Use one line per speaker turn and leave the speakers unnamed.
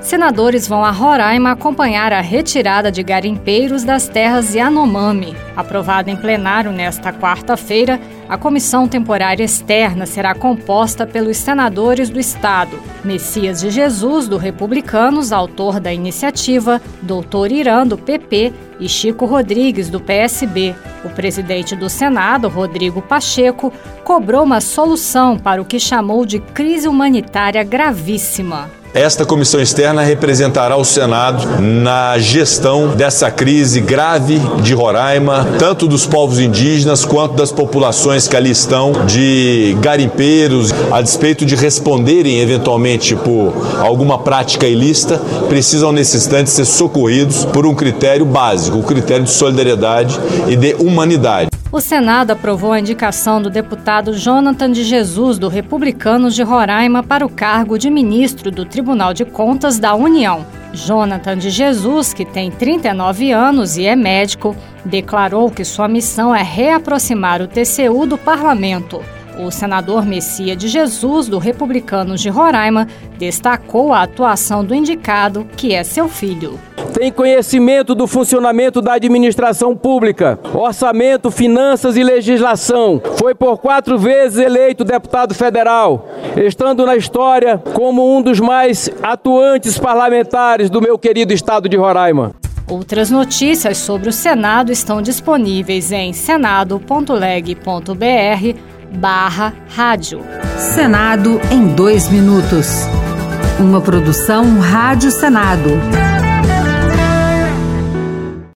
Senadores vão a Roraima acompanhar a retirada de garimpeiros das terras Yanomami. Aprovada em plenário nesta quarta-feira, a comissão temporária externa será composta pelos senadores do Estado: Messias de Jesus, do Republicanos, autor da iniciativa, Doutor Irã, do PP e Chico Rodrigues, do PSB. O presidente do Senado, Rodrigo Pacheco, cobrou uma solução para o que chamou de crise humanitária gravíssima.
Esta comissão externa representará o Senado na gestão dessa crise grave de Roraima, tanto dos povos indígenas quanto das populações que ali estão, de garimpeiros, a despeito de responderem eventualmente por alguma prática ilícita, precisam nesse instante ser socorridos por um critério básico, o critério de solidariedade e de humanidade.
O Senado aprovou a indicação do deputado Jonathan de Jesus, do Republicanos de Roraima, para o cargo de ministro do Tribunal de Contas da União. Jonathan de Jesus, que tem 39 anos e é médico, declarou que sua missão é reaproximar o TCU do parlamento. O senador Messia de Jesus, do Republicanos de Roraima, destacou a atuação do indicado, que é seu filho
tem conhecimento do funcionamento da administração pública, orçamento, finanças e legislação. Foi por quatro vezes eleito deputado federal, estando na história como um dos mais atuantes parlamentares do meu querido estado de Roraima.
Outras notícias sobre o Senado estão disponíveis em senado.leg.br barra rádio.
Senado em dois minutos. Uma produção Rádio Senado.